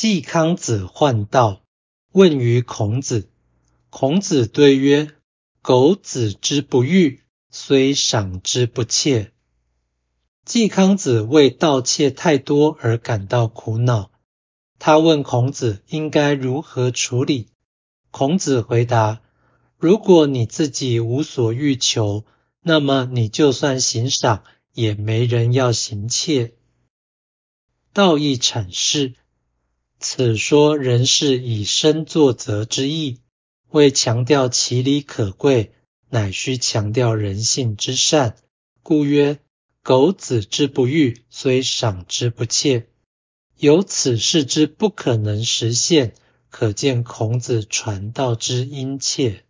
季康子患道，问于孔子。孔子对曰：“苟子之不欲，虽赏之不窃。”季康子为盗窃太多而感到苦恼。他问孔子应该如何处理。孔子回答：“如果你自己无所欲求，那么你就算行赏，也没人要行窃。”道义阐释。此说仍是以身作则之意，为强调其理可贵，乃需强调人性之善，故曰：“苟子之不欲，虽赏之不切。”有此事之不可能实现，可见孔子传道之殷切。